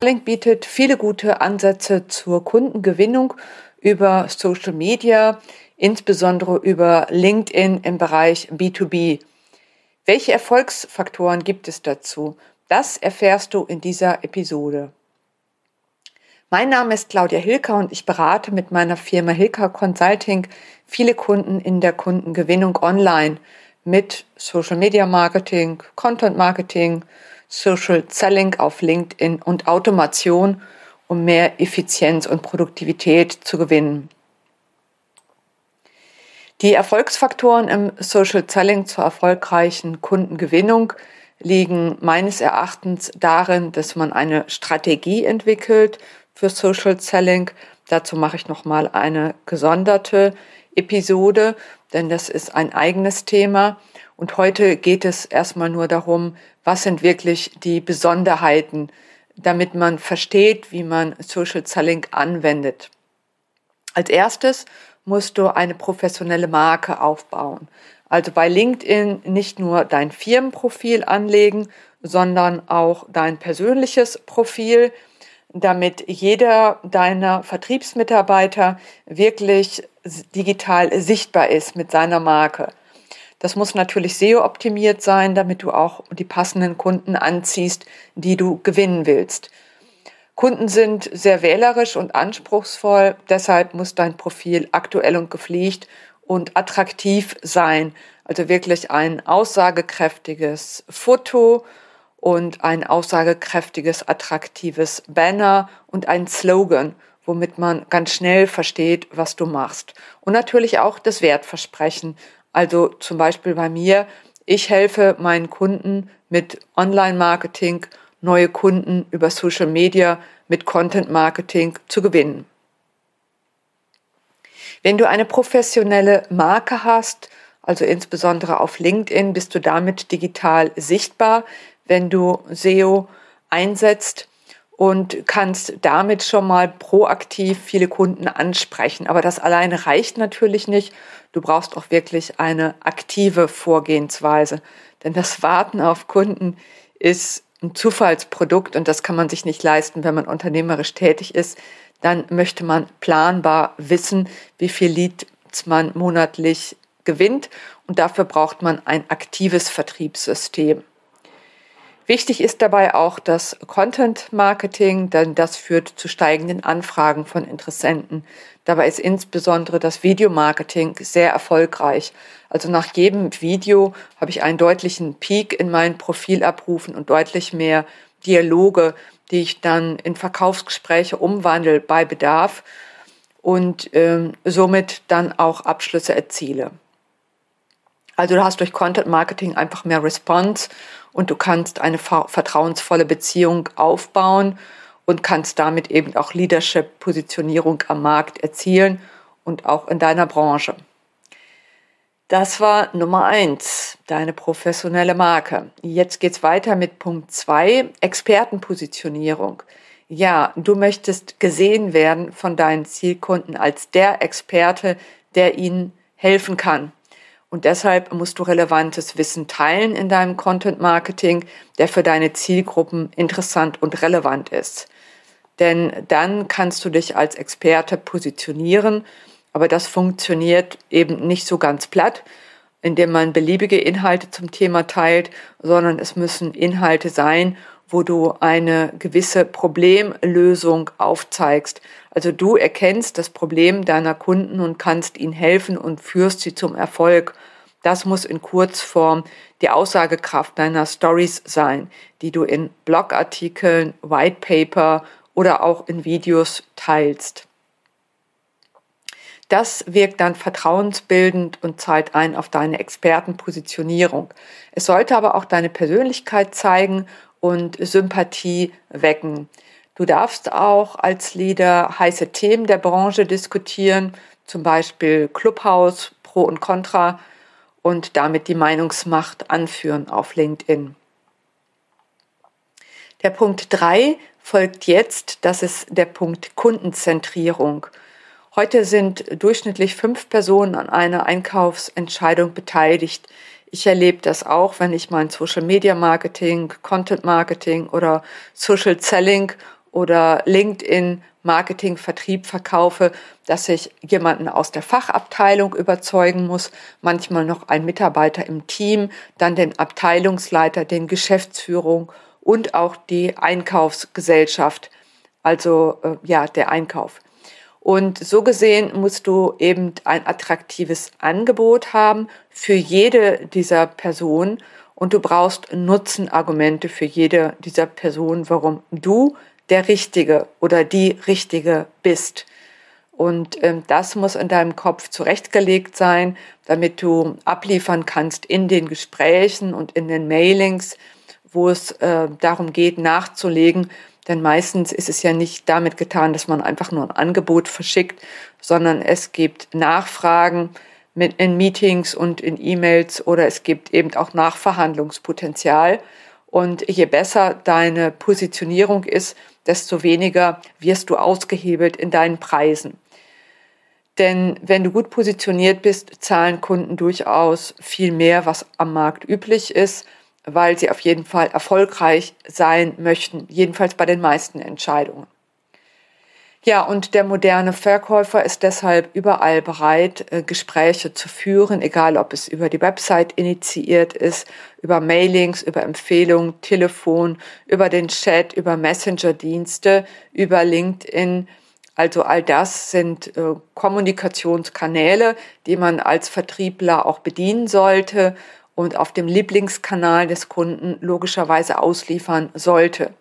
Link bietet viele gute Ansätze zur Kundengewinnung über Social Media, insbesondere über LinkedIn im Bereich B2B. Welche Erfolgsfaktoren gibt es dazu? Das erfährst du in dieser Episode. Mein Name ist Claudia Hilker und ich berate mit meiner Firma Hilker Consulting viele Kunden in der Kundengewinnung online mit Social Media Marketing, Content Marketing, Social Selling auf LinkedIn und Automation, um mehr Effizienz und Produktivität zu gewinnen. Die Erfolgsfaktoren im Social Selling zur erfolgreichen Kundengewinnung liegen meines Erachtens darin, dass man eine Strategie entwickelt für Social Selling. Dazu mache ich nochmal eine gesonderte Episode, denn das ist ein eigenes Thema. Und heute geht es erstmal nur darum, was sind wirklich die Besonderheiten, damit man versteht, wie man Social Selling anwendet. Als erstes musst du eine professionelle Marke aufbauen. Also bei LinkedIn nicht nur dein Firmenprofil anlegen, sondern auch dein persönliches Profil, damit jeder deiner Vertriebsmitarbeiter wirklich digital sichtbar ist mit seiner Marke. Das muss natürlich SEO-optimiert sein, damit du auch die passenden Kunden anziehst, die du gewinnen willst. Kunden sind sehr wählerisch und anspruchsvoll, deshalb muss dein Profil aktuell und gepflegt und attraktiv sein. Also wirklich ein aussagekräftiges Foto und ein aussagekräftiges, attraktives Banner und ein Slogan, womit man ganz schnell versteht, was du machst. Und natürlich auch das Wertversprechen. Also zum Beispiel bei mir, ich helfe meinen Kunden mit Online-Marketing, neue Kunden über Social Media mit Content-Marketing zu gewinnen. Wenn du eine professionelle Marke hast, also insbesondere auf LinkedIn, bist du damit digital sichtbar wenn du SEO einsetzt und kannst damit schon mal proaktiv viele Kunden ansprechen. Aber das alleine reicht natürlich nicht. Du brauchst auch wirklich eine aktive Vorgehensweise. Denn das Warten auf Kunden ist ein Zufallsprodukt und das kann man sich nicht leisten, wenn man unternehmerisch tätig ist. Dann möchte man planbar wissen, wie viel Leads man monatlich gewinnt und dafür braucht man ein aktives Vertriebssystem. Wichtig ist dabei auch das Content Marketing, denn das führt zu steigenden Anfragen von Interessenten. Dabei ist insbesondere das Videomarketing sehr erfolgreich. Also nach jedem Video habe ich einen deutlichen Peak in meinen Profilabrufen und deutlich mehr Dialoge, die ich dann in Verkaufsgespräche umwandle bei Bedarf und ähm, somit dann auch Abschlüsse erziele. Also du hast durch Content Marketing einfach mehr Response und du kannst eine vertrauensvolle Beziehung aufbauen und kannst damit eben auch Leadership-Positionierung am Markt erzielen und auch in deiner Branche. Das war Nummer eins, deine professionelle Marke. Jetzt geht's weiter mit Punkt zwei, Expertenpositionierung. Ja, du möchtest gesehen werden von deinen Zielkunden als der Experte, der ihnen helfen kann. Und deshalb musst du relevantes Wissen teilen in deinem Content Marketing, der für deine Zielgruppen interessant und relevant ist. Denn dann kannst du dich als Experte positionieren, aber das funktioniert eben nicht so ganz platt, indem man beliebige Inhalte zum Thema teilt, sondern es müssen Inhalte sein, wo du eine gewisse Problemlösung aufzeigst. Also du erkennst das Problem deiner Kunden und kannst ihnen helfen und führst sie zum Erfolg. Das muss in Kurzform die Aussagekraft deiner Stories sein, die du in Blogartikeln, White Paper oder auch in Videos teilst. Das wirkt dann vertrauensbildend und zahlt ein auf deine Expertenpositionierung. Es sollte aber auch deine Persönlichkeit zeigen und Sympathie wecken. Du darfst auch als Leader heiße Themen der Branche diskutieren, zum Beispiel Clubhouse, Pro und Contra und damit die Meinungsmacht anführen auf LinkedIn. Der Punkt drei folgt jetzt, das ist der Punkt Kundenzentrierung. Heute sind durchschnittlich fünf Personen an einer Einkaufsentscheidung beteiligt. Ich erlebe das auch, wenn ich mein Social Media Marketing, Content Marketing oder Social Selling oder LinkedIn Marketing, Vertrieb verkaufe, dass ich jemanden aus der Fachabteilung überzeugen muss, manchmal noch ein Mitarbeiter im Team, dann den Abteilungsleiter, den Geschäftsführung und auch die Einkaufsgesellschaft, also äh, ja, der Einkauf. Und so gesehen musst du eben ein attraktives Angebot haben für jede dieser Personen und du brauchst Nutzenargumente für jede dieser Personen, warum du der Richtige oder die Richtige bist. Und ähm, das muss in deinem Kopf zurechtgelegt sein, damit du abliefern kannst in den Gesprächen und in den Mailings, wo es äh, darum geht, nachzulegen. Denn meistens ist es ja nicht damit getan, dass man einfach nur ein Angebot verschickt, sondern es gibt Nachfragen in Meetings und in E-Mails oder es gibt eben auch Nachverhandlungspotenzial. Und je besser deine Positionierung ist, desto weniger wirst du ausgehebelt in deinen Preisen. Denn wenn du gut positioniert bist, zahlen Kunden durchaus viel mehr, was am Markt üblich ist, weil sie auf jeden Fall erfolgreich sein möchten, jedenfalls bei den meisten Entscheidungen. Ja, und der moderne Verkäufer ist deshalb überall bereit, äh, Gespräche zu führen, egal ob es über die Website initiiert ist, über Mailings, über Empfehlungen, Telefon, über den Chat, über Messenger-Dienste, über LinkedIn. Also all das sind äh, Kommunikationskanäle, die man als Vertriebler auch bedienen sollte und auf dem Lieblingskanal des Kunden logischerweise ausliefern sollte.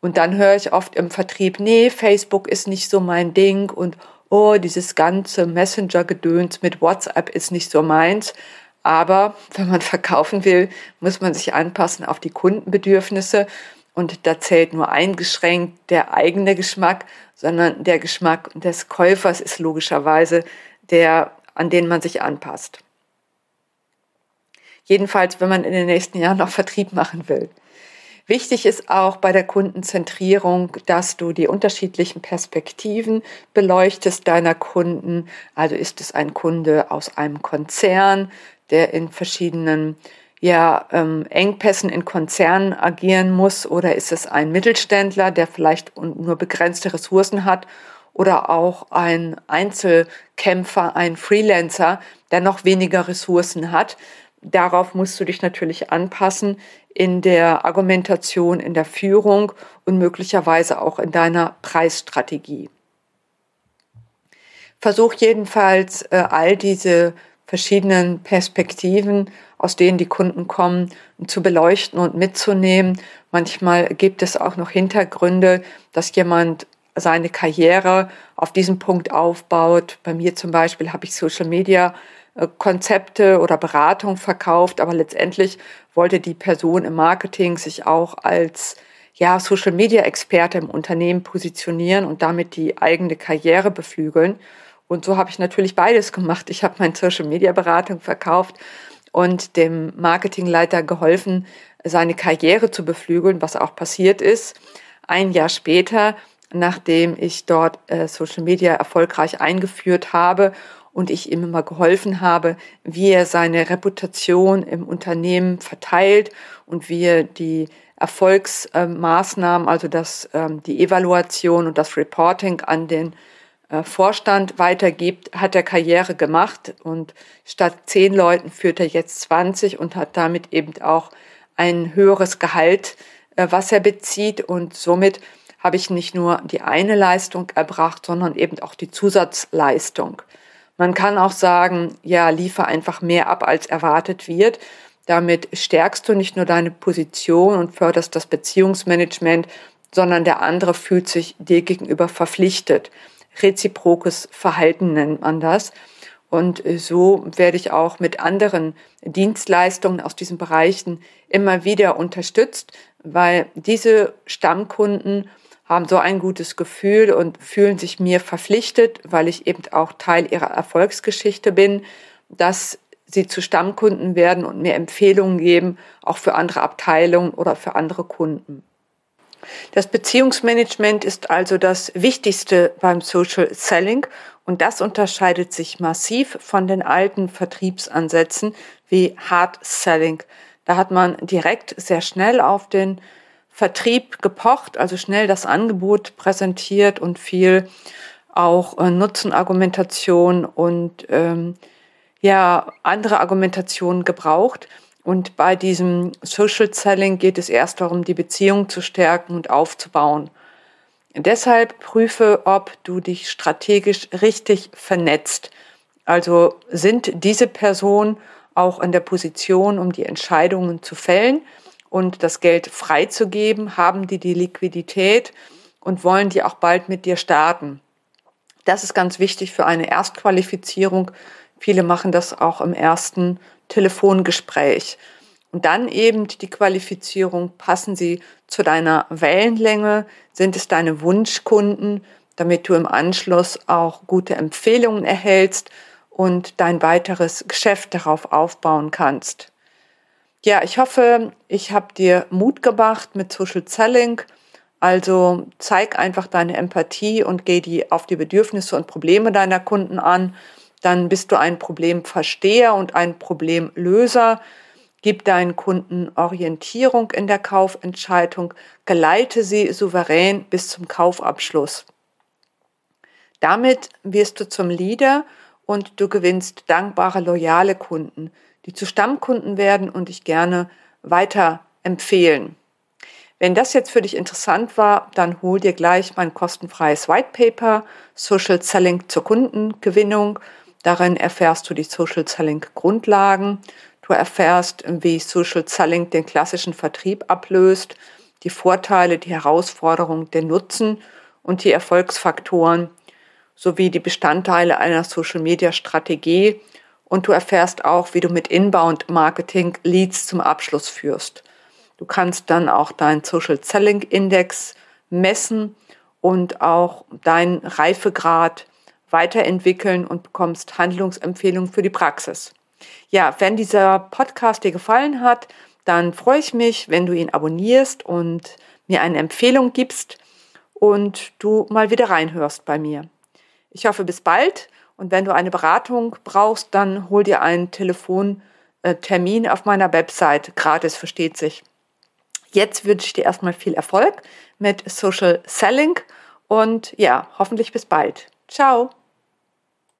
Und dann höre ich oft im Vertrieb, nee, Facebook ist nicht so mein Ding und oh, dieses ganze Messenger-Gedöns mit WhatsApp ist nicht so meins. Aber wenn man verkaufen will, muss man sich anpassen auf die Kundenbedürfnisse. Und da zählt nur eingeschränkt der eigene Geschmack, sondern der Geschmack des Käufers ist logischerweise der, an den man sich anpasst. Jedenfalls, wenn man in den nächsten Jahren noch Vertrieb machen will. Wichtig ist auch bei der Kundenzentrierung, dass du die unterschiedlichen Perspektiven beleuchtest deiner Kunden. Also ist es ein Kunde aus einem Konzern, der in verschiedenen ja, ähm, Engpässen in Konzernen agieren muss oder ist es ein Mittelständler, der vielleicht nur begrenzte Ressourcen hat oder auch ein Einzelkämpfer, ein Freelancer, der noch weniger Ressourcen hat. Darauf musst du dich natürlich anpassen in der Argumentation, in der Führung und möglicherweise auch in deiner Preisstrategie. Versuch jedenfalls äh, all diese verschiedenen Perspektiven, aus denen die Kunden kommen, zu beleuchten und mitzunehmen. Manchmal gibt es auch noch Hintergründe, dass jemand seine Karriere auf diesem Punkt aufbaut. Bei mir zum Beispiel habe ich Social Media Konzepte oder Beratung verkauft, aber letztendlich wollte die Person im Marketing sich auch als ja, Social Media Experte im Unternehmen positionieren und damit die eigene Karriere beflügeln. Und so habe ich natürlich beides gemacht. Ich habe meine Social Media Beratung verkauft und dem Marketingleiter geholfen, seine Karriere zu beflügeln, was auch passiert ist. Ein Jahr später, nachdem ich dort äh, Social Media erfolgreich eingeführt habe und ich ihm immer geholfen habe, wie er seine Reputation im Unternehmen verteilt und wie er die Erfolgsmaßnahmen, also das, ähm, die Evaluation und das Reporting an den äh, Vorstand weitergibt, hat er Karriere gemacht und statt zehn Leuten führt er jetzt 20 und hat damit eben auch ein höheres Gehalt, äh, was er bezieht und somit habe ich nicht nur die eine Leistung erbracht, sondern eben auch die Zusatzleistung. Man kann auch sagen, ja, liefer einfach mehr ab, als erwartet wird. Damit stärkst du nicht nur deine Position und förderst das Beziehungsmanagement, sondern der andere fühlt sich dir gegenüber verpflichtet. Reziprokes Verhalten nennt man das. Und so werde ich auch mit anderen Dienstleistungen aus diesen Bereichen immer wieder unterstützt, weil diese Stammkunden haben so ein gutes Gefühl und fühlen sich mir verpflichtet, weil ich eben auch Teil ihrer Erfolgsgeschichte bin, dass sie zu Stammkunden werden und mir Empfehlungen geben, auch für andere Abteilungen oder für andere Kunden. Das Beziehungsmanagement ist also das Wichtigste beim Social Selling und das unterscheidet sich massiv von den alten Vertriebsansätzen wie Hard Selling. Da hat man direkt sehr schnell auf den Vertrieb gepocht, also schnell das Angebot präsentiert und viel auch äh, Nutzenargumentation und ähm, ja andere Argumentationen gebraucht. Und bei diesem Social Selling geht es erst darum, die Beziehung zu stärken und aufzubauen. Deshalb prüfe, ob du dich strategisch richtig vernetzt. Also sind diese Personen auch in der Position, um die Entscheidungen zu fällen und das Geld freizugeben? Haben die die Liquidität und wollen die auch bald mit dir starten? Das ist ganz wichtig für eine Erstqualifizierung. Viele machen das auch im ersten Telefongespräch. Und dann eben die Qualifizierung, passen sie zu deiner Wellenlänge, sind es deine Wunschkunden, damit du im Anschluss auch gute Empfehlungen erhältst und dein weiteres Geschäft darauf aufbauen kannst. Ja, ich hoffe, ich habe dir Mut gemacht mit Social Selling. Also zeig einfach deine Empathie und geh die auf die Bedürfnisse und Probleme deiner Kunden an. Dann bist du ein Problemversteher und ein Problemlöser. Gib deinen Kunden Orientierung in der Kaufentscheidung, geleite sie souverän bis zum Kaufabschluss. Damit wirst du zum Leader und du gewinnst dankbare, loyale Kunden, die zu Stammkunden werden und dich gerne weiter empfehlen. Wenn das jetzt für dich interessant war, dann hol dir gleich mein kostenfreies White Paper Social Selling zur Kundengewinnung. Darin erfährst du die Social Selling Grundlagen. Du erfährst, wie Social Selling den klassischen Vertrieb ablöst, die Vorteile, die Herausforderungen, den Nutzen und die Erfolgsfaktoren sowie die Bestandteile einer Social Media Strategie. Und du erfährst auch, wie du mit Inbound Marketing Leads zum Abschluss führst. Du kannst dann auch deinen Social Selling Index messen und auch deinen Reifegrad weiterentwickeln und bekommst Handlungsempfehlungen für die Praxis. Ja, wenn dieser Podcast dir gefallen hat, dann freue ich mich, wenn du ihn abonnierst und mir eine Empfehlung gibst und du mal wieder reinhörst bei mir. Ich hoffe bis bald und wenn du eine Beratung brauchst, dann hol dir einen Telefontermin auf meiner Website. Gratis, versteht sich. Jetzt wünsche ich dir erstmal viel Erfolg mit Social Selling und ja, hoffentlich bis bald. Ciao.